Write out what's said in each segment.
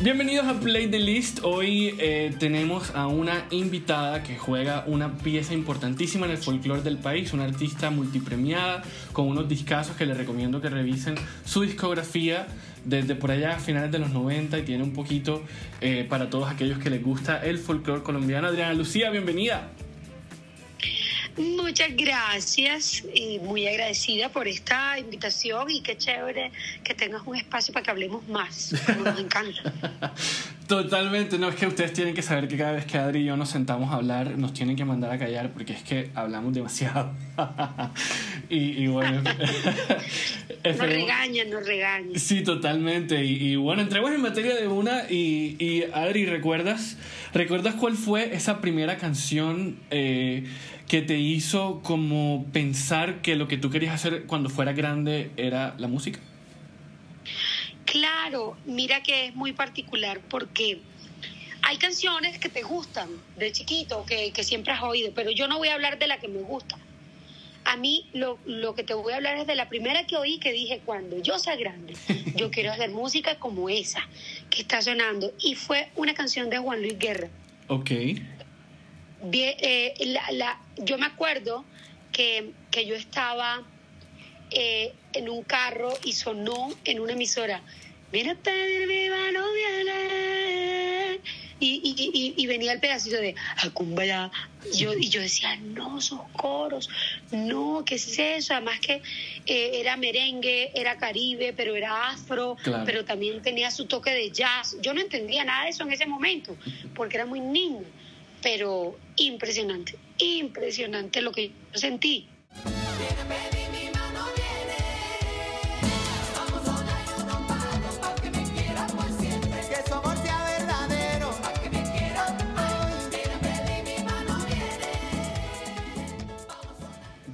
Bienvenidos a Play the List. Hoy eh, tenemos a una invitada que juega una pieza importantísima en el folclore del país, una artista multipremiada con unos discazos que les recomiendo que revisen su discografía desde por allá a finales de los 90 y tiene un poquito eh, para todos aquellos que les gusta el folclore colombiano. Adriana Lucía, bienvenida. Muchas gracias, y muy agradecida por esta invitación y qué chévere que tengas un espacio para que hablemos más, nos encanta. Totalmente, no es que ustedes tienen que saber que cada vez que Adri y yo nos sentamos a hablar nos tienen que mandar a callar porque es que hablamos demasiado. y, bueno, nos regañan, nos regañan. Sí, totalmente. Y, bueno, entremos en materia de una y, y Adri, ¿recuerdas, ¿recuerdas cuál fue esa primera canción? Eh, que te hizo como pensar que lo que tú querías hacer cuando fuera grande era la música? Claro, mira que es muy particular porque hay canciones que te gustan de chiquito, que, siempre has oído, pero yo no voy a hablar de la que me gusta. A mí lo, lo, que te voy a hablar es de la primera que oí que dije, cuando yo sea grande, yo quiero hacer música como esa que está sonando. Y fue una canción de Juan Luis Guerra. Ok. Bien, eh, la, yo me acuerdo que, yo estaba eh, en un carro y sonó en una emisora. Viene a viva, no viene. Y, y, venía el pedacito de Acumbaya. Yo, y yo decía, no, esos coros, no, ¿qué es eso? Además que eh, era merengue, era caribe, pero era afro, pero también tenía su toque de jazz. Yo no entendía nada de eso en ese momento, porque era muy niño pero impresionante, impresionante lo que yo sentí.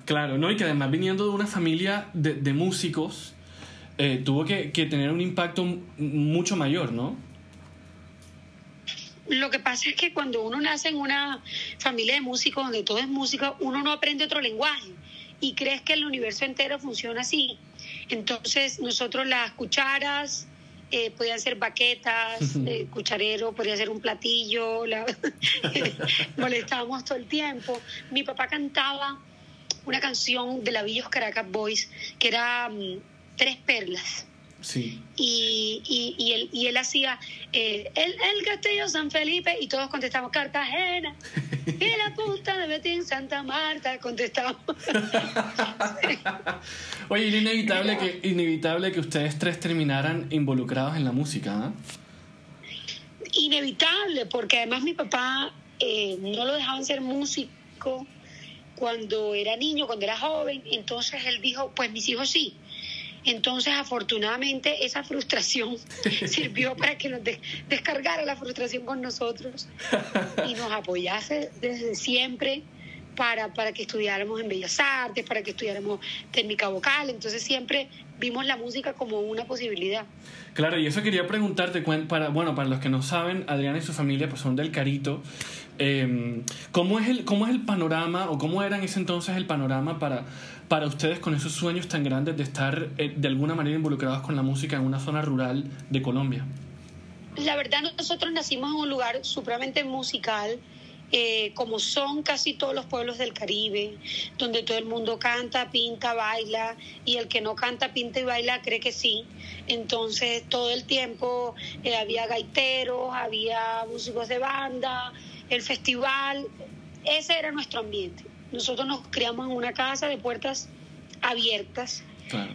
Claro, ¿no? Y que además viniendo de una familia de, músicos, eh, tuvo que, que, tener un impacto mucho mayor, ¿no? Lo que pasa es que cuando uno nace en una familia de músicos donde todo es música, uno no aprende otro lenguaje y crees que el universo entero funciona así. Entonces nosotros las cucharas eh, podían ser baquetas, eh, cucharero, podía ser un platillo, la... molestábamos todo el tiempo. Mi papá cantaba una canción de la Villos Caracas Boys que era mm, Tres Perlas Sí. Y, y, y, él, y él hacía eh, el, el, Castillo San Felipe y todos contestamos Cartagena. y la punta de Betín Santa Marta contestamos. Oye, era inevitable que, inevitable que ustedes tres terminaran involucrados en la música, ¿no? Inevitable, porque además mi papá eh, no lo dejaban ser músico cuando era niño, cuando era joven. Entonces él dijo, pues mis hijos sí entonces, afortunadamente, esa frustración sirvió para que nos descargara la frustración con nosotros y nos apoyase desde siempre para, para que estudiáramos en Bellas Artes, para que estudiáramos técnica vocal. Entonces, siempre vimos la música como una posibilidad. Claro, y eso quería preguntarte, para, bueno, para los que no saben, Adriana y su familia pues, son del Carito. Em, ¿cómo, es el, ¿Cómo es el panorama o cómo era en ese entonces el panorama para, para ustedes con esos sueños tan grandes de estar eh, de alguna manera involucrados con la música en una zona rural de Colombia? La verdad, nosotros nacimos en un lugar supremamente musical eh, como son casi todos los pueblos del Caribe, donde todo el mundo canta, pinta, baila, y el que no canta, pinta y baila cree que sí. Entonces todo el tiempo eh, había gaiteros, había músicos de banda, el festival, ese era nuestro ambiente. Nosotros nos criamos en una casa de puertas abiertas,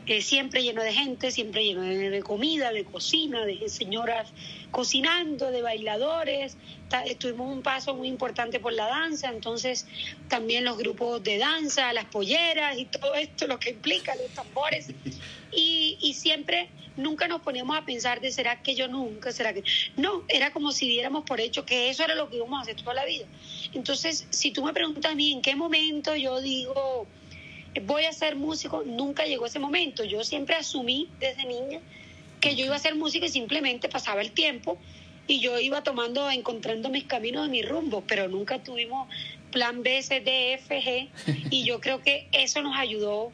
eh, siempre lleno de gente, siempre lleno de, comida, de cocina, de señoras cocinando, de bailadores. Estuvimos un paso muy importante por la danza, entonces también los grupos de danza, las polleras y todo esto, lo que implica los tambores. Y, y siempre, nunca nos poníamos a pensar de será que yo nunca, será que... No, era como si diéramos por hecho que eso era lo que íbamos a hacer toda la vida. Entonces, si tú me preguntas a mí en qué momento yo digo voy a ser músico, nunca llegó ese momento. Yo siempre asumí desde niña que yo iba a ser música y simplemente pasaba el tiempo y yo iba tomando, encontrando mis caminos y mis rumbos, pero nunca tuvimos plan B, C, D, F, G, y yo creo que eso nos ayudó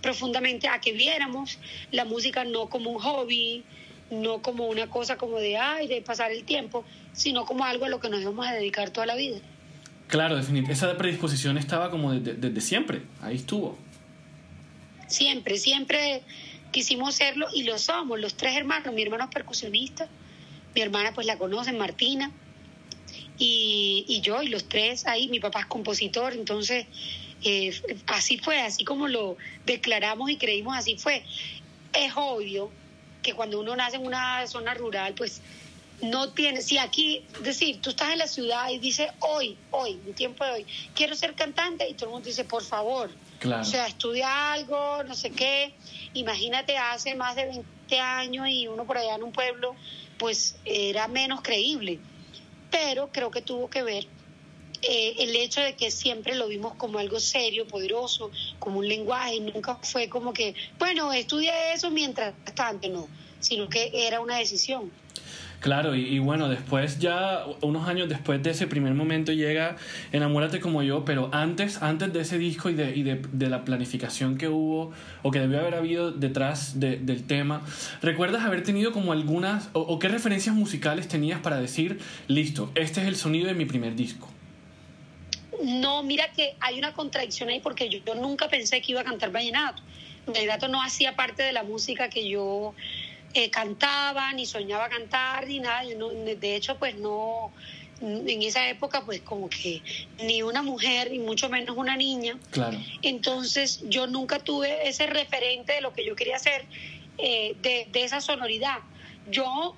profundamente a que viéramos la música no como un hobby, no como una cosa como de, ay, de pasar el tiempo, sino como algo a lo que nos íbamos a dedicar toda la vida. Claro, definitivamente. Esa predisposición estaba como desde, siempre, ahí estuvo. Siempre, siempre quisimos serlo y lo somos, los tres hermanos. Mi hermano es percusionista, mi hermana pues la conocen, Martina, y, y yo, y los tres ahí, mi papá es compositor, entonces eh, así fue, así como lo declaramos y creímos, así fue. Es obvio que cuando uno nace en una zona rural, pues no tiene, si aquí, decir, tú estás en la ciudad y dices, hoy, hoy, en tiempo de hoy, quiero ser cantante, y todo el mundo dice, por favor, o sea, estudia algo, no sé qué, imagínate hace más de 20 años y uno por allá en un pueblo, pues era menos creíble, pero creo que tuvo que ver eh, el hecho de que siempre lo vimos como algo serio, poderoso, como un lenguaje, nunca fue como que, bueno, estudia eso mientras tanto, no, sino que era una decisión. Claro, y, bueno, después ya, unos años después de ese primer momento llega Enamórate como yo, pero antes, antes de ese disco y de, y de, la planificación que hubo o que debió haber habido detrás del tema, ¿recuerdas haber tenido como algunas o qué referencias musicales tenías para decir, listo, este es el sonido de mi primer disco? No, mira que hay una contradicción ahí porque yo, nunca pensé que iba a cantar vallenato. Vallenato no hacía parte de la música que yo eh, cantaba, ni soñaba cantar, ni nada. de hecho, pues no, en esa época, pues como que ni una mujer, y mucho menos una niña. Claro. Entonces, yo nunca tuve ese referente de lo que yo quería hacer, eh, de, esa sonoridad. Yo,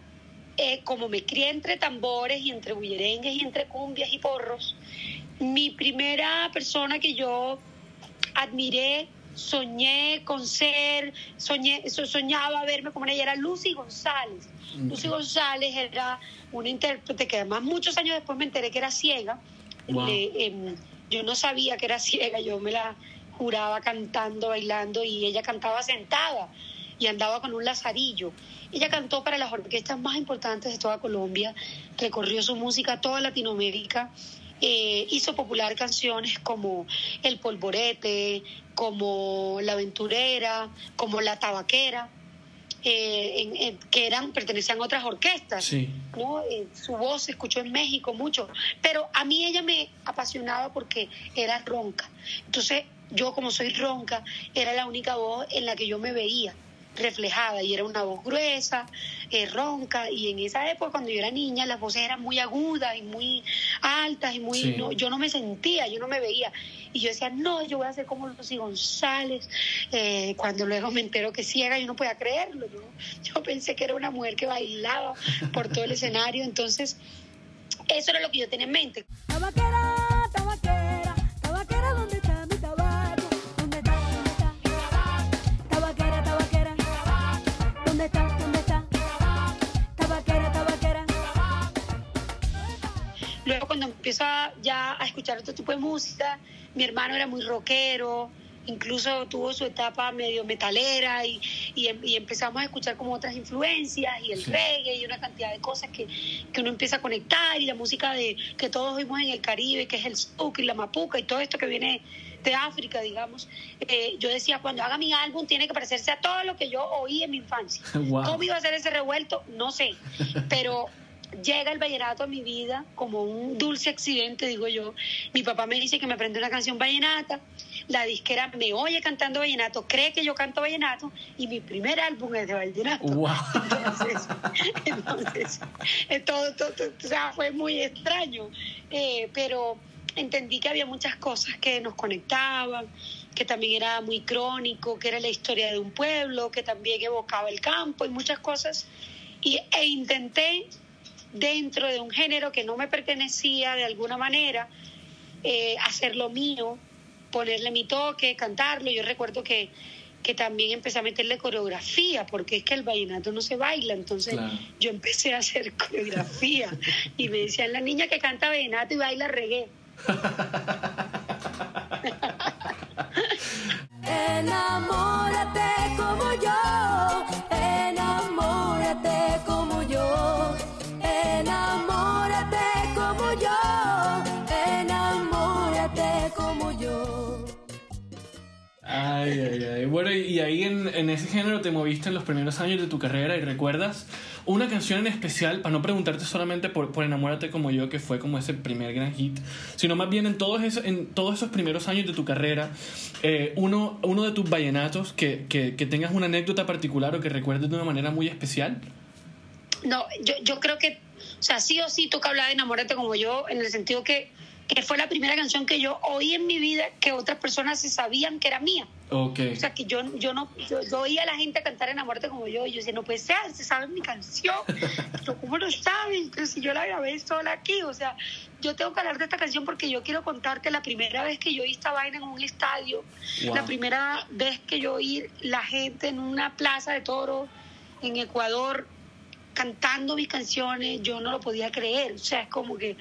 eh, como me crié entre tambores y entre bullerengues y entre cumbias y porros, mi primera persona que yo admiré, soñé con ser, soñé, soñaba verme como ella, era Lucy González. Lucy González era una intérprete que además muchos años después me enteré que era ciega. Em, yo no sabía que era ciega, yo me la juraba cantando, bailando y ella cantaba sentada y andaba con un lazarillo. Ella cantó para las orquestas más importantes de toda Colombia, recorrió su música a toda Latinoamérica eh, hizo popular canciones como El Polvorete, como La Aventurera, como La Tabaquera. Eh, que eran pertenecían a otras orquestas. ¿no? Eh, su voz se escuchó en México mucho, pero a mí ella me apasionaba porque era ronca. Entonces, yo como soy ronca, era la única voz en la que yo me veía reflejada y era una voz gruesa, eh, ronca. Y en esa época cuando yo era niña las voces eran muy agudas y muy altas y muy yo no me sentía, yo no me veía. Y yo decía no, yo voy a ser como Lucy González eh, cuando luego me entero que ciega yo no podía creerlo, yo pensé que era una mujer que bailaba por todo el escenario, entonces eso era lo que yo tenía en mente. Luego cuando empiezo ya a escuchar otro tipo de música, mi hermano era muy rockero, incluso tuvo su etapa medio metalera y, y, empezamos a escuchar como otras influencias y el reggae y una cantidad de cosas que, que, uno empieza a conectar y la música de que todos oímos en el Caribe, que es el souk y la mapuca y todo esto que viene de África, digamos. Eh, yo decía, cuando haga mi álbum tiene que parecerse a todo lo que yo oí en mi infancia. ¿Cómo iba a ser ese revuelto? No sé, pero llega el vallenato a mi vida como un dulce accidente, digo yo. Mi papá me dice que me aprende una canción vallenata, la disquera me oye cantando vallenato, cree que yo canto vallenato y mi primer álbum es de vallenato. Entonces, eh, todo, todo, o sea, fue muy extraño, eh, pero entendí que había muchas cosas que nos conectaban, que también era muy crónico, que era la historia de un pueblo, que también evocaba el campo y muchas cosas. Y, e intenté dentro de un género que no me pertenecía de alguna manera, eh, hacerlo mío, ponerle mi toque, cantarlo. Yo recuerdo que, que también empecé a meterle coreografía, porque es que el vallenato no se baila, entonces yo empecé a hacer coreografía y me decían, la niña que canta vallenato y baila reggae. Enamórate como yo, enamórate Ay. Bueno, y, y ahí en, en ese género te moviste en los primeros años de tu carrera y recuerdas una canción en especial, para no preguntarte solamente por, por Enamórate como yo, que fue como ese primer gran hit, sino más bien en todos esos, en todos esos primeros años de tu carrera, eh, uno, uno de tus vallenatos que, que, que tengas una anécdota particular o que recuerdes de una manera muy especial. No, yo, yo creo que, o sea, sí o sí toca hablar de Enamórate como yo, en el sentido que, que fue la primera canción que yo oí en mi vida que otras personas se sabían que era mía. Ok. O sea, que yo, yo no, yo, yo oía a la gente cantar Enamórate como yo, y yo decía, no puede ser, se saben mi canción, pero ¿cómo lo saben? Pero si yo la grabé sola aquí, o sea, yo tengo que hablar de esta canción porque yo quiero contarte la primera vez que yo oí esta vaina en un estadio, Wow. la primera vez que yo oí la gente en una plaza de toros en Ecuador cantando mis canciones, yo no lo podía creer. O sea, es como que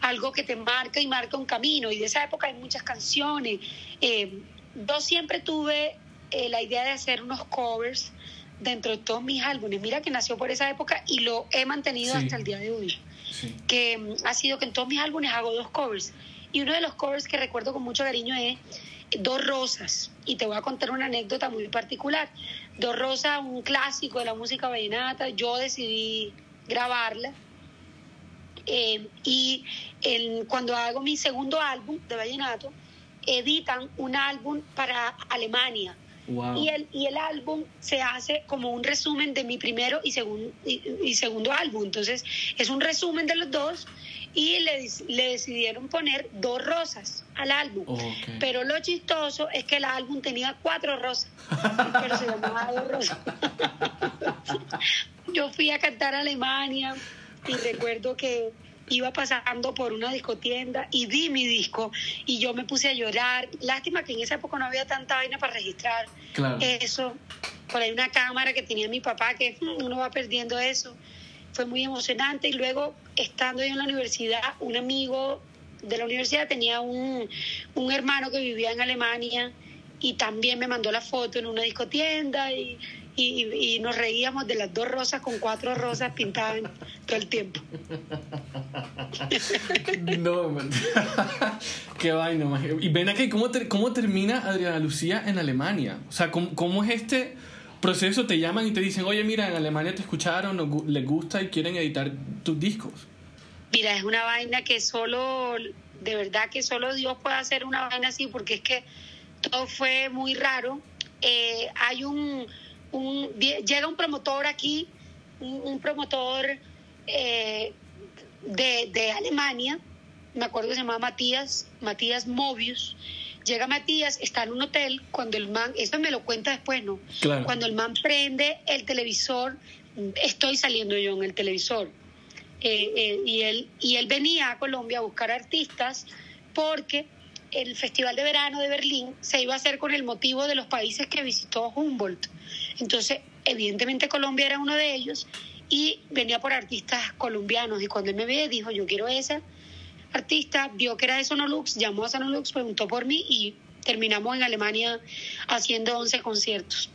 algo que te marca y marca un camino. Y de esa época hay muchas canciones. Eh, yo siempre tuve eh, la idea de hacer unos covers dentro de todos mis álbumes. Mira que nació por esa época y lo he mantenido Sí. hasta el día de hoy. Sí. Que mm, ha sido que en todos mis álbumes hago dos covers. Y uno de los covers que recuerdo con mucho cariño es Dos Rosas. Y te voy a contar una anécdota muy particular. Dos Rosas, un clásico de la música vallenata. Yo decidí grabarla. Eh, y el- cuando hago mi segundo álbum de vallenato, editan un álbum para Alemania. Wow. Y el, y el álbum se hace como un resumen de mi primero y, segun- y, y segundo álbum. Entonces, es un resumen de los dos y le, le decidieron poner dos rosas al álbum. Pero lo chistoso es que el álbum tenía cuatro rosas, pero se llamaba dos rosas. Yo fui a cantar a Alemania y recuerdo que iba pasando por una discotienda y vi mi disco y yo me puse a llorar. Lástima que en esa época no había tanta vaina para registrar Claro. eso. Por ahí una cámara que tenía mi papá que mm, uno va perdiendo eso. Fue muy emocionante y luego estando yo en la universidad, un amigo de la universidad tenía un, un hermano que vivía en Alemania y también me mandó la foto en una discotienda y, y, y nos reíamos de las dos rosas con cuatro rosas pintadas todo el tiempo. No, man. qué vaina. man. Y ven aquí, ¿cómo, ter- ¿cómo termina Adriana Lucía en Alemania? O sea, ¿cómo, cómo es este proceso? Te llaman y te dicen, oye, mira, en Alemania te escucharon, les gusta y quieren editar tus discos. Mira, es una vaina que solo, de verdad que solo Dios puede hacer una vaina así, porque es que todo fue muy raro. Eh, hay un, un- llega un promotor aquí, un, un promotor eh, de, de Alemania, me acuerdo que se llamaba Matías, Matías Mobius. Llega Matías, está en un hotel, cuando el man, esto me lo cuenta después, ¿no? Claro. Cuando el man prende el televisor, estoy saliendo yo en el televisor. Eh, eh, y, él, y él venía a Colombia a buscar artistas porque el Festival de Verano de Berlín se iba a hacer con el motivo de los países que visitó Humboldt. Entonces, evidentemente Colombia era uno de ellos y venía por artistas colombianos. Y cuando él me ve, dijo, yo quiero esa artista, vio que era de Sonolux, llamó a Sonolux, preguntó por mí y terminamos en Alemania haciendo 11 conciertos.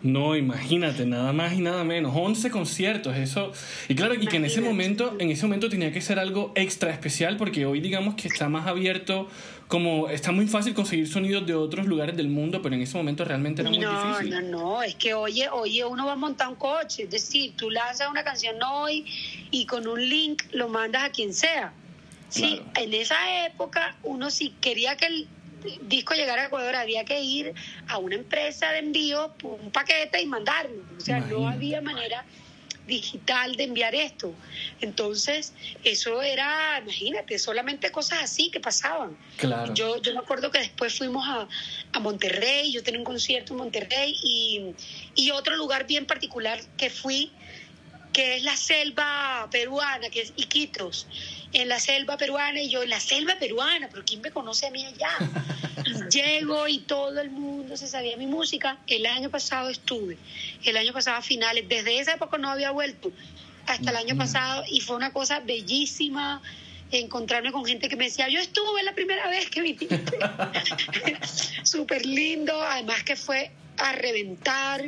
No, imagínate, nada más y nada menos. 11 conciertos, eso. Y claro, y que en ese momento, en ese momento tenía que ser algo extra especial porque hoy digamos que está más abierto, como está muy fácil conseguir sonidos de otros lugares del mundo, pero en ese momento realmente era muy no, difícil. no, no, es que oye, oye, uno va a montar un coche, es decir, tú lanzas una canción hoy y con un link lo mandas a quien sea. Sí, Claro. en esa época uno si quería que el disco llegara a Ecuador había que ir a una empresa de envío, por un paquete y mandarlo. O sea, no había manera digital de enviar esto. Entonces, eso era, imagínate, solamente cosas así que pasaban. Claro. Yo, yo me acuerdo que después fuimos a, a Monterrey, yo tenía un concierto en Monterrey y, y otro lugar bien particular que fui, que es la selva peruana, que es Iquitos, en la selva peruana y yo en la selva peruana, pero ¿quién me conoce a mí allá? Y llego y todo el mundo se sabía mi música. El año pasado estuve, el año pasado a finales, desde esa época no había vuelto, hasta el año pasado y fue una cosa bellísima encontrarme con gente que me decía, yo estuve la primera vez que viniste. Súper lindo, además que fue a reventar.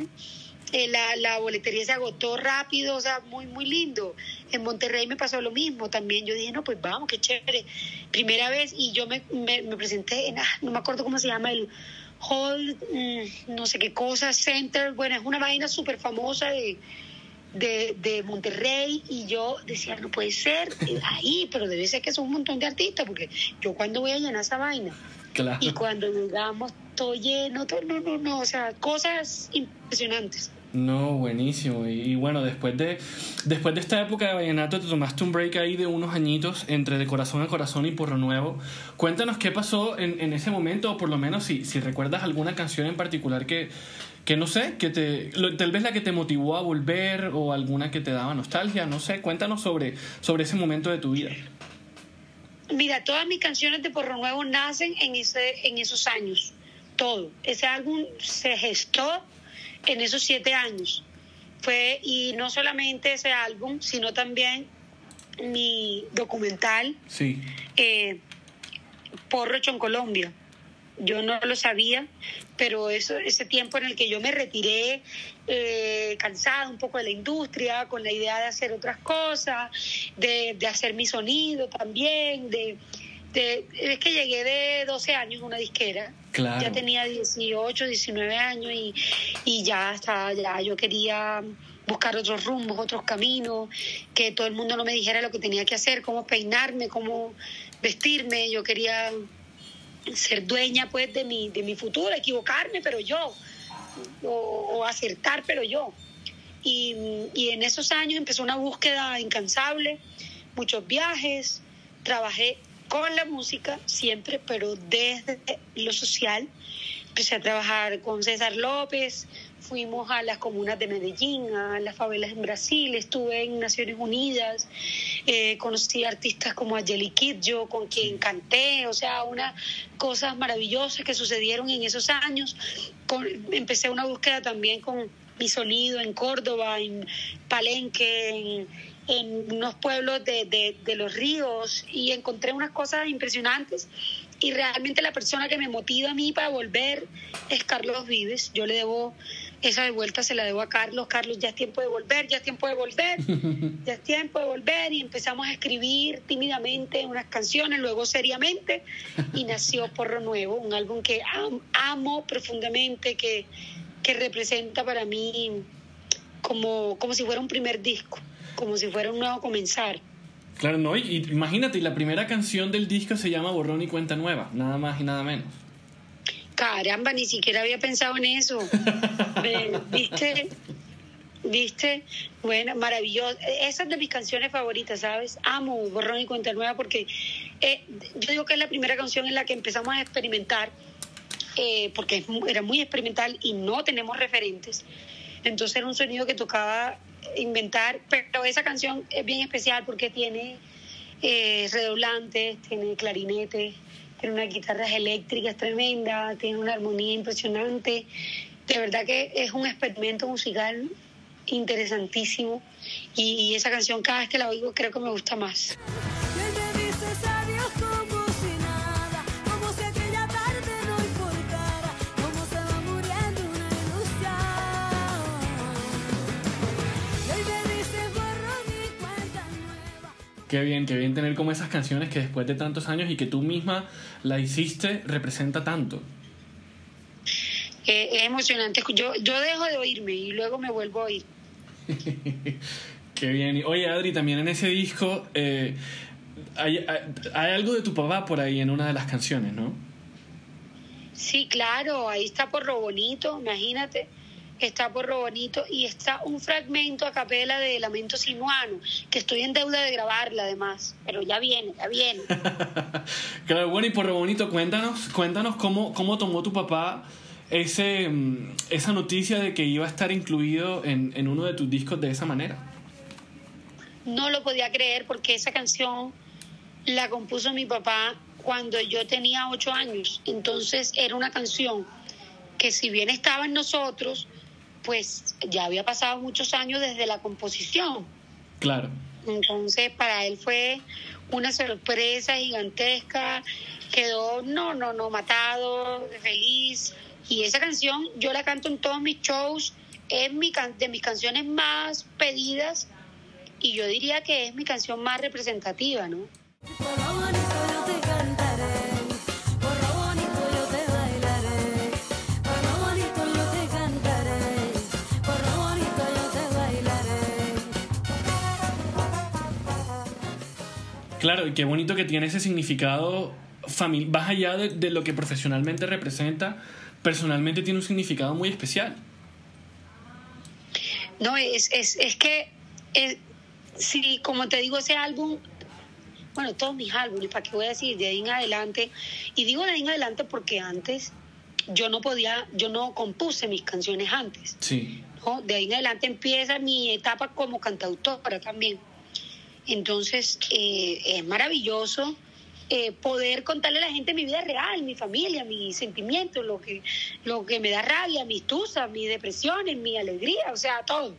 Eh, la, la boletería se agotó rápido, o sea, muy, muy lindo. En Monterrey me pasó lo mismo también. Yo dije, no, pues vamos, qué chévere. Primera vez y yo me, me, me presenté en, ah, no me acuerdo cómo se llama el Hall, mm, no sé qué cosa, Center, bueno, es una vaina súper famosa de, de, de Monterrey y yo decía, no puede ser ahí, pero debe ser que son un montón de artistas, porque yo cuando voy a llenar esa vaina Claro. y cuando llegamos todo lleno, todo, no, no, no, o sea, cosas impresionantes. No, buenísimo. Y, bueno, después de, después de esta época de Vallenato, te tomaste un break ahí de unos añitos entre De Corazón a Corazón y Porro Nuevo. Cuéntanos qué pasó en, en ese momento, o por lo menos si, si recuerdas alguna canción en particular que, que no sé, que te, tal vez la que te motivó a volver o alguna que te daba nostalgia, no sé. Cuéntanos sobre, sobre ese momento de tu vida. Mira, todas mis canciones de Porro Nuevo nacen en, ese, en esos años, todo. Ese álbum se gestó en esos siete años. Fue, y no solamente ese álbum, sino también mi documental Sí. eh, Porro hecho en Colombia. Yo no lo sabía, pero eso, ese tiempo en el que yo me retiré eh, cansada un poco de la industria, con la idea de hacer otras cosas, de, de hacer mi sonido también, de, de- es que llegué de 12 años en una disquera, Claro. ya tenía 18, 19 años y, y ya estaba, ya yo quería buscar otros rumbos, otros caminos, que todo el mundo no me dijera lo que tenía que hacer, cómo peinarme, cómo vestirme, yo quería ser dueña pues de mi, de mi futuro, equivocarme, pero yo, o, o acertar, pero yo. Y, y en esos años empezó una búsqueda incansable, muchos viajes, trabajé con la música siempre, pero desde lo social. Empecé a trabajar con César López, fuimos a las comunas de Medellín, a las favelas en Brasil, estuve en Naciones Unidas, eh, conocí artistas como Angeli Kidjo, con quien canté, o sea, unas cosas maravillosas que sucedieron en esos años. Empecé una búsqueda también con mi sonido en Córdoba, en Palenque, en, en unos pueblos de, de- de los ríos y encontré unas cosas impresionantes y realmente la persona que me motiva a mí para volver es Carlos Vives. Yo le debo esa de vuelta, se la debo a Carlos. Carlos, ya es tiempo de volver, ya es tiempo de volver, ya es tiempo de volver y empezamos a escribir tímidamente unas canciones, luego seriamente y nació Porro Nuevo, un álbum que am- amo profundamente, que, que representa para mí como, como si fuera un primer disco, como si fuera un nuevo comenzar. Claro, no, y, y imagínate, la primera canción del disco se llama Borrón y Cuenta Nueva, nada más y nada menos. Caramba, ni siquiera había pensado en eso. ¿Viste? ¿Viste? Bueno, maravilloso. Esa es de mis canciones favoritas, ¿sabes? Amo Borrón y Cuenta Nueva porque eh, yo digo que es la primera canción en la que empezamos a experimentar, eh, porque era muy experimental y no tenemos referentes. Entonces era un sonido que tocaba inventar, pero esa canción es bien especial porque tiene eh, redoblantes, tiene clarinetes, tiene unas guitarras eléctricas tremendas, tiene una armonía impresionante. De verdad que es un experimento musical interesantísimo y, y esa canción cada vez que la oigo creo que me gusta más. Qué bien, qué bien tener como esas canciones que después de tantos años y que tú misma la hiciste, representa tanto. Eh, es emocionante. Yo, yo dejo de oírme y luego me vuelvo a oír. Qué bien. Oye, Adri, también en ese disco eh, hay, hay, hay algo de tu papá por ahí en una de las canciones, ¿no? Sí, claro, ahí está Porro Bonito, imagínate. Está Porro Bonito y está un fragmento a capela de Lamento Sinuano, que estoy en deuda de grabarla además, pero ya viene, ya viene. claro, bueno, y por bonito, cuéntanos, cuéntanos cómo, cómo tomó tu papá ese, mm, esa noticia de que iba a estar incluido en, en uno de tus discos de esa manera. No lo podía creer porque esa canción la compuso mi papá cuando yo tenía ocho años. Entonces era una canción que si bien estaba en nosotros, pues ya había pasado muchos años desde la composición. Claro. Entonces para él fue una sorpresa gigantesca. Quedó, no, no, no, matado, feliz. Y esa canción yo la canto en todos mis shows. Es mi can- de mis canciones más pedidas y yo diría que es mi canción más representativa, ¿no? Claro, y qué bonito que tiene ese significado más allá de, de lo que profesionalmente representa, personalmente tiene un significado muy especial. No, es, es, es que, eh, sí, como te digo, ese álbum, bueno, todos mis álbumes, ¿para qué voy a decir? De ahí en adelante, y digo de ahí en adelante porque antes yo no podía, yo no compuse mis canciones antes. Sí. ¿no? De ahí en adelante empieza mi etapa como cantautora también. Entonces, eh, es maravilloso eh, poder contarle a la gente mi vida real, mi familia, mis sentimientos, lo que, lo que me da rabia, mis tusas, mis depresiones, mi alegría, o sea, todo.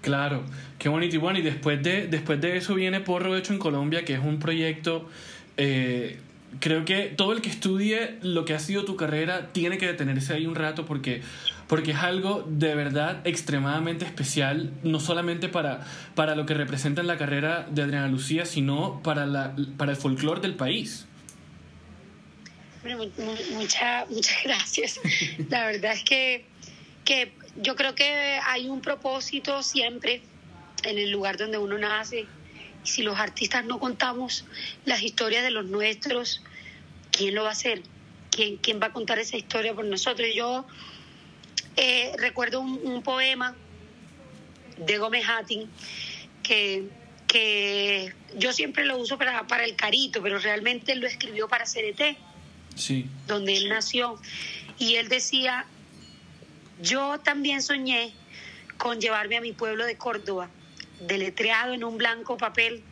Claro, qué bonito. Y bueno, y después de, después de eso viene Porro Hecho en Colombia, que es un proyecto. eh, creo que todo el que estudie lo que ha sido tu carrera tiene que detenerse ahí un rato porque, porque es algo de verdad extremadamente especial, no solamente para, para lo que representa en la carrera de Adriana Lucía, sino para, la, para el folclore del país. Muchas gracias. La verdad es que, que yo creo que hay un propósito siempre en el lugar donde uno nace. Si los artistas no contamos las historias de los nuestros, ¿quién lo va a hacer? ¿Quién, quién va a contar esa historia por nosotros? Yo eh, recuerdo un, un poema de Gómez Hattin que, que yo siempre lo uso para, para el carito, pero realmente él lo escribió para CDT Sí. donde él nació. Y él decía, yo también soñé con llevarme a mi pueblo de Córdoba, deletreado en un blanco papel,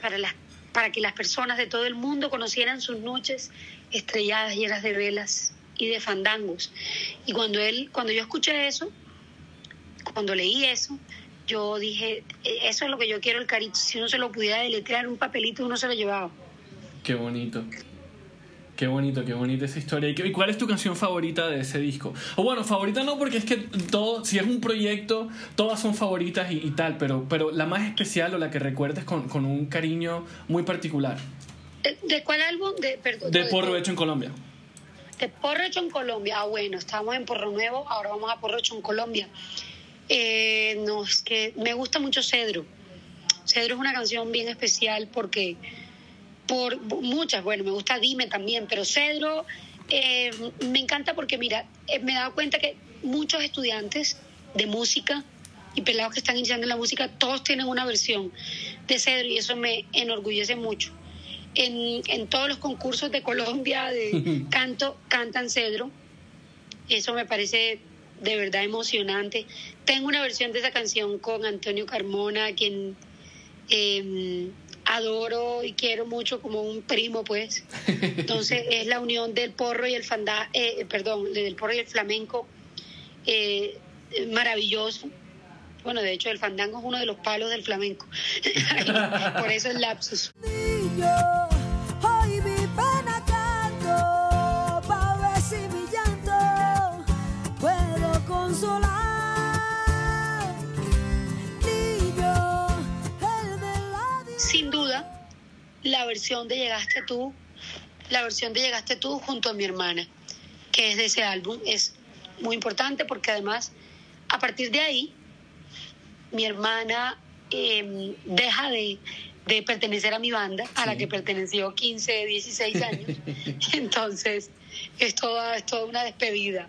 para, las, para que las personas de todo el mundo conocieran sus noches estrelladas llenas de velas y de fandangos. Y cuando, él, cuando yo escuché eso, cuando leí eso, yo dije, "E- eso es lo que yo quiero el carito. Si uno se lo pudiera deletrear un papelito, uno se lo llevaba. Qué bonito. Qué bonito, qué bonita esa historia. ¿Y, cuál es tu canción favorita de ese disco? O bueno, favorita no, porque es que todo, si es un proyecto, todas son favoritas y, y tal, pero, pero la más especial o la que recuerdes con, con un cariño muy particular. ¿De, de cuál álbum? De, perdón, De no, Hecho en Colombia. De Porro Hecho en Colombia. Ah, bueno, estamos en Porro Nuevo, ahora vamos a Porro Hecho en Colombia. Eh, que me gusta mucho Cedro. Cedro es una canción bien especial porque, por muchas, bueno, me gusta Dime también, pero Cedro eh, me encanta porque, mira, eh, me he dado cuenta que muchos estudiantes de música y pelados que están iniciando en la música, todos tienen una versión de Cedro y eso me enorgullece mucho. En, en todos los concursos de Colombia de canto, cantan Cedro. Eso me parece de verdad emocionante. Tengo una versión de esa canción con Antonio Carmona, a quien eh, adoro y quiero mucho como un primo, pues. Entonces es la unión del porro y el fanda, eh, perdón, del porro y el flamenco, eh, maravilloso. Bueno, de hecho el fandango es uno de los palos del flamenco. Por eso el lapsus. La versión de Llegaste tú, la versión de Llegaste tú junto a mi hermana, que es de ese álbum, es muy importante porque además a partir de ahí mi hermana eh, deja de, de pertenecer a mi banda, a la que perteneció 15, 16 años. Entonces es toda, es toda una despedida.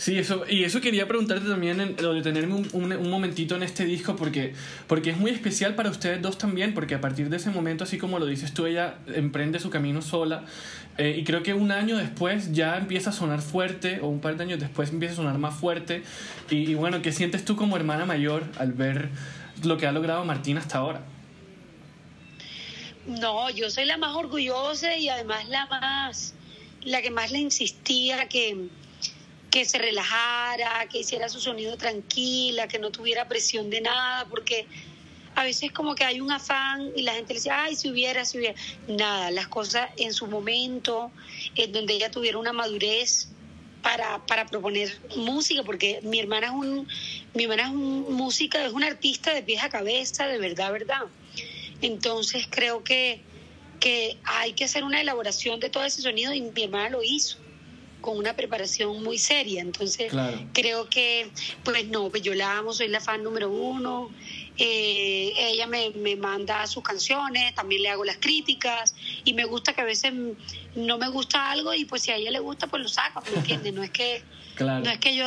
Sí, eso, y eso quería preguntarte también, en, lo de tenerme un, un- momentito en este disco, porque, porque es muy especial para ustedes dos también, porque a partir de ese momento, así como lo dices tú, ella emprende su camino sola, eh, y creo que un año después ya empieza a sonar fuerte, o un par de años después empieza a sonar más fuerte, y, y bueno, ¿qué sientes tú como hermana mayor al ver lo que ha logrado Martín hasta ahora? No, yo soy la más orgullosa y además la más, la que más le insistía que, que se relajara, que hiciera su sonido tranquila, que no tuviera presión de nada, porque a veces como que hay un afán y la gente le dice, ay, si hubiera, si hubiera. Nada, las cosas en su momento, en donde ella tuviera una madurez para, para proponer música, porque mi hermana es un, mi hermana es un música, es una artista de pies a cabeza, de verdad, verdad. Entonces creo que, que hay que hacer una elaboración de todo ese sonido y mi hermana lo hizo con una preparación muy seria. Entonces Claro. creo que, pues no, pues yo la amo, soy la fan número uno. Eh, ella me, me manda sus canciones, también le hago las críticas y me gusta que a veces no me gusta algo y pues si a ella le gusta pues lo saca, ¿me entiendes? No es que, Claro. no es que yo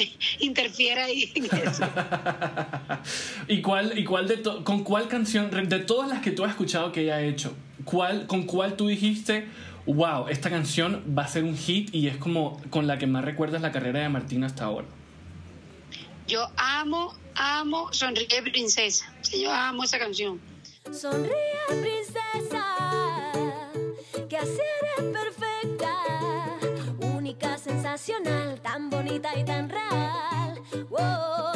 interfiera ahí en eso. ¿Y cuál, y cuál de to- con cuál canción, de todas las que tú has escuchado que ella ha hecho, cuál, con cuál tú dijiste, wow, esta canción va a ser un hit y es como con la que más recuerdas la carrera de Martina hasta ahora? Yo amo, amo Sonríe Princesa. Sí, yo amo esa canción. Sonríe, princesa, que así eres perfecta, única, sensacional, tan bonita y tan real. Oh,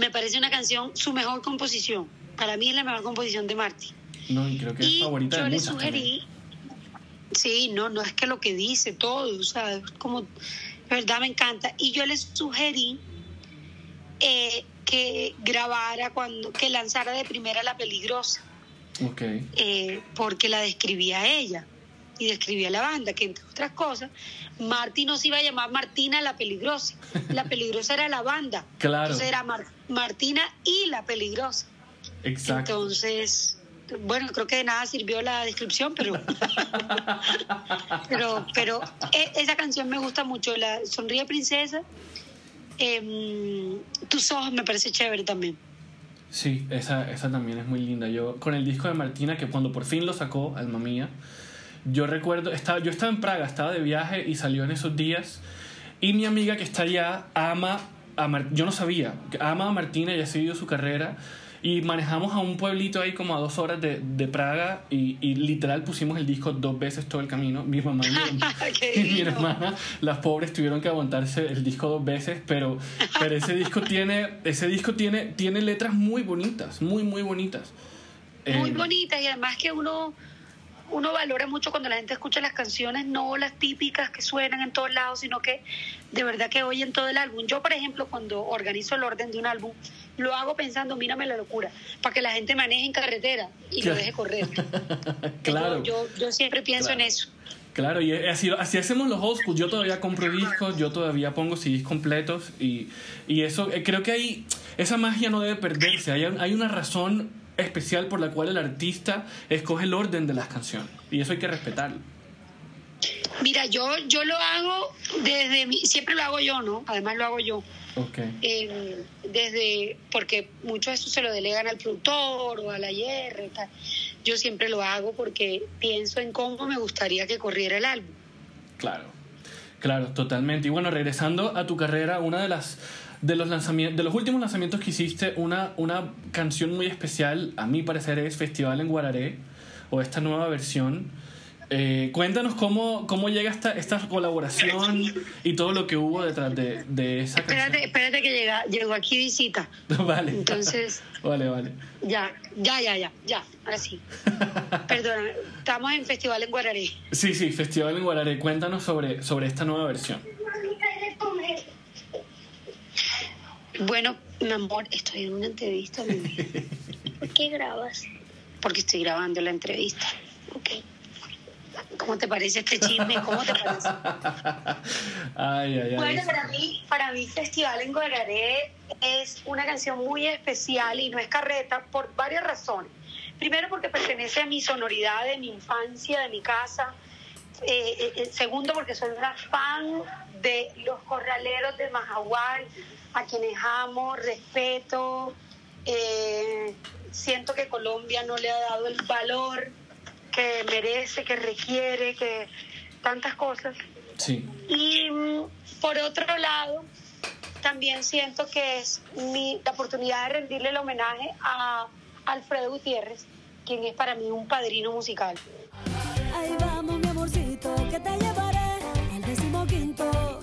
Me parece una canción, su mejor composición. Para mí es la mejor composición de Marty. No, y creo que es Y favorita yo de le muchas sugerí, sí, no, no es que lo que dice todo, o sea, es como, de verdad me encanta. Y yo le sugerí eh, que grabara cuando, que lanzara de primera La Peligrosa, eh, porque la describía ella y describía la banda, que entre otras cosas, Marty no se iba a llamar Martina la Peligrosa, la Peligrosa era la banda, Claro. entonces era Mar- Martina y la Peligrosa. Exacto. Entonces, bueno, creo que de nada sirvió la descripción, pero pero pero e- esa canción me gusta mucho, la Sonríe Princesa. Em, tus ojos me parece chévere también. Sí, esa, esa también es muy linda. Yo con el disco de Martina, que cuando por fin lo sacó, Alma Mía, yo recuerdo, estaba, yo estaba en Praga, estaba de viaje y salió en esos días. Y mi amiga que está allá ama a Mar- yo no sabía, ama a Martina y ha seguido su carrera. Y manejamos a un pueblito ahí como a dos horas de, de Praga y, y literal pusimos el disco dos veces todo el camino. Mi mamá y mi, y mi hermana, las pobres tuvieron que aguantarse el disco dos veces, pero, pero ese disco tiene, ese disco tiene, tiene letras muy bonitas, muy, muy bonitas. Muy Eh, bonitas y además que uno uno valora mucho cuando la gente escucha las canciones, no las típicas que suenan en todos lados, sino que de verdad que oyen todo el álbum. Yo, por ejemplo, cuando organizo el orden de un álbum, lo hago pensando, mírame la locura, para que la gente maneje en carretera y lo deje correr. Claro. Yo, yo siempre pienso Claro. en eso. Claro, y así, así hacemos los old school. Yo todavía compro discos, yo todavía pongo CDs completos y, y eso, eh, creo que ahí, esa magia no debe perderse. Hay, hay una razón especial por la cual el artista escoge el orden de las canciones y eso hay que respetarlo. Mira, yo, yo lo hago desde mi, siempre lo hago yo, ¿no? Además lo hago yo. Eh, desde porque mucho de eso se lo delegan al productor o a la IR tal. Yo siempre lo hago porque pienso en cómo me gustaría que corriera el álbum. Claro, claro, totalmente. Y bueno, regresando a tu carrera, una de las de los lanzamientos, de los últimos lanzamientos que hiciste, una, una canción muy especial, a mi parecer, es Festival en Guararé, o esta nueva versión. Eh, cuéntanos cómo, cómo llega esta, esta colaboración y todo lo que hubo detrás de, de esa Espérate, canción. espérate que llega, llegó aquí visita. vale. Entonces, Vale, vale. ya, ya, ya, ya, ya, ahora sí. Perdóname, estamos en Festival en Guararé. Sí, sí, Festival en Guararé. Cuéntanos sobre, sobre esta nueva versión. Bueno, mi amor, estoy en una entrevista. mi vida. ¿Por qué grabas? Porque estoy grabando la entrevista. Ok. ¿Cómo te parece este chisme? ¿Cómo te parece? Ay, ay, ay. Bueno, para mí, para mí Festival en Guararé es una canción muy especial y no es carreta por varias razones. Primero porque pertenece a mi sonoridad de mi infancia, de mi casa. Eh, eh, eh, segundo porque soy una fan de los corraleros de Majagual, a quienes amo, respeto. Eh, siento que Colombia no le ha dado el valor que merece, que requiere, que tantas cosas. Sí. Y mm, por otro lado, también siento que es mi, la oportunidad de rendirle el homenaje a Alfredo Gutiérrez, quien es para mí un padrino musical. Ahí vamos, mi amorcito, que te llevaré al decimoquinto.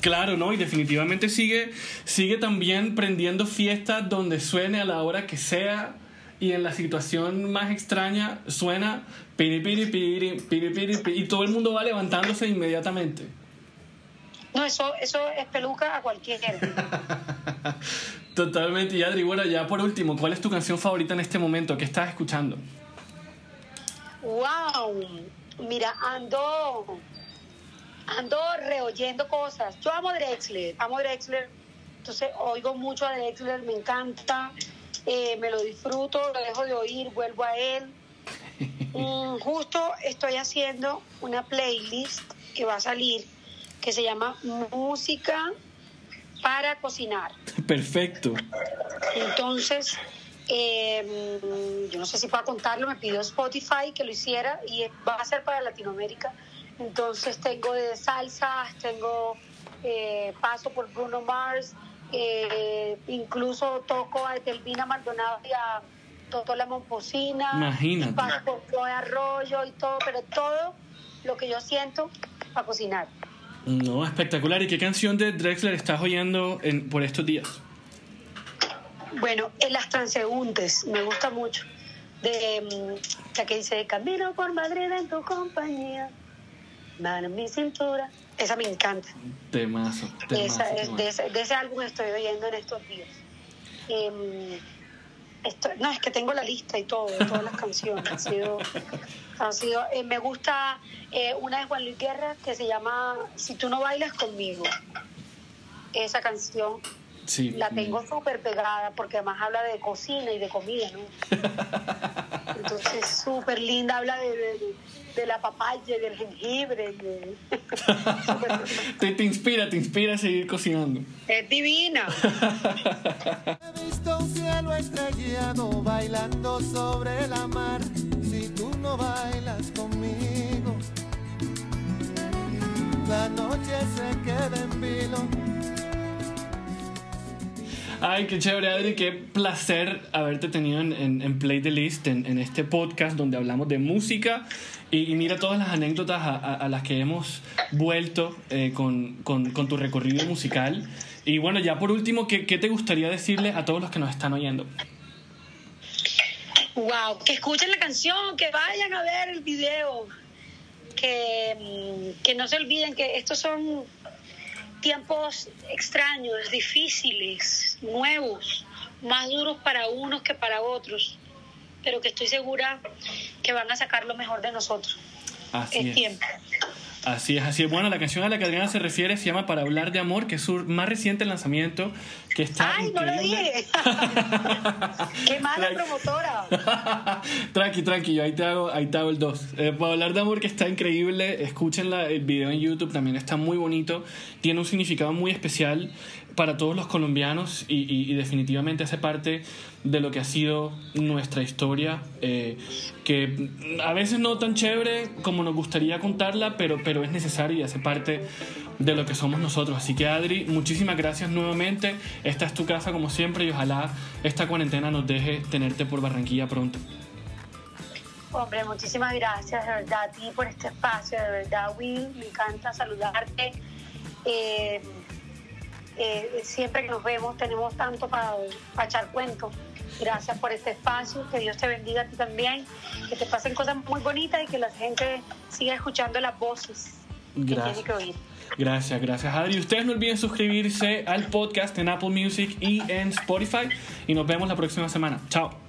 Claro, ¿no? Y definitivamente sigue, sigue también prendiendo fiestas donde suene a la hora que sea y en la situación más extraña suena piri, piri piri piri, y todo el mundo va levantándose inmediatamente. No, eso, eso es peluca a cualquiera. Totalmente. Y Adri, bueno, ya por último, ¿cuál es tu canción favorita en este momento? ¿Qué estás escuchando? Wow, mira, ando, ando reoyendo cosas. Yo amo Drexler, amo Drexler, entonces oigo mucho a Drexler, me encanta, eh, me lo disfruto, lo dejo de oír, vuelvo a él. Mm, justo estoy haciendo una playlist que va a salir que se llama Música para cocinar. Perfecto. Entonces, eh, yo no sé si puedo contarlo, me pidió Spotify que lo hiciera y va a ser para Latinoamérica. Entonces tengo de salsas, tengo eh, paso por Bruno Mars, eh, incluso toco a Etelvina Maldonado y a Toto La Momposina, Imagínate. paso por Arroyo y todo, pero todo lo que yo siento para cocinar. No, espectacular. ¿Y qué canción de Drexler estás oyendo en- por estos días? Bueno, en las transeúntes, me gusta mucho. De mm, la que dice Camino por Madrid en tu compañía, mano en mi cintura. Esa me encanta. Temazo. temazo, Esa es- temazo. de, ese, de ese álbum estoy oyendo en estos días. Em, esto- no, es que tengo la lista y todo, de todas las canciones. Ha sido, ha sido, eh, me gusta eh, una de Juan Luis Guerra que se llama Si tú no bailas conmigo. Esa canción Sí. la tengo súper pegada porque además habla de cocina y de comida, ¿no? Entonces, súper linda, habla de, de- de la papaya, y del jengibre. de- te, te inspira, te inspira a seguir cocinando. es divina. Cielo estrellado bailando sobre la mar. Si tú no bailas conmigo, la noche se queda en vilo. Ay, qué chévere, Adri. Qué placer haberte tenido en, en- en Play the List, en, en este podcast donde hablamos de música. Y, y mira todas las anécdotas a, a- a las que hemos vuelto eh, con, con- con tu recorrido musical. Y bueno, ya por último, ¿qué, qué te gustaría decirle a todos los que nos están oyendo? Wow, que escuchen la canción, que vayan a ver el video, que, mm, que no se olviden que estos son tiempos extraños, difíciles, nuevos, más duros para unos que para otros, pero que estoy segura que van a sacar lo mejor de nosotros. Así es es. tiempo. Así es, así es. Bueno, la canción a la que Adriana se refiere se llama Para hablar de amor, que es su más reciente lanzamiento, que está ¡Ay, no lo increíble. dije! ¡Qué mala promotora! tranqui, tranqui, yo ahí te hago, ahí te hago el 2. para hablar de amor que está increíble, escúchenla, el video en YouTube también está muy bonito, tiene un significado muy especial para todos los colombianos y, definitivamente hace parte de lo que ha sido nuestra historia, eh, que a veces no tan chévere como nos gustaría contarla, pero, pero es necesaria y hace parte de lo que somos nosotros. Así que Adri, muchísimas gracias nuevamente. Esta es tu casa como siempre y ojalá esta cuarentena nos deje tenerte por Barranquilla pronto. Hombre, muchísimas gracias de verdad a ti por este espacio, de verdad, Will, me encanta saludarte. Eh, eh, siempre que nos vemos tenemos tanto para echar cuentos. Gracias por este espacio, que Dios te bendiga a ti también, que te pasen cosas muy bonitas y que la gente siga escuchando las voces que tiene que oír. Gracias, gracias Adri. Ustedes no olviden suscribirse al podcast en Apple Music y en Spotify y nos vemos la próxima semana. Chao.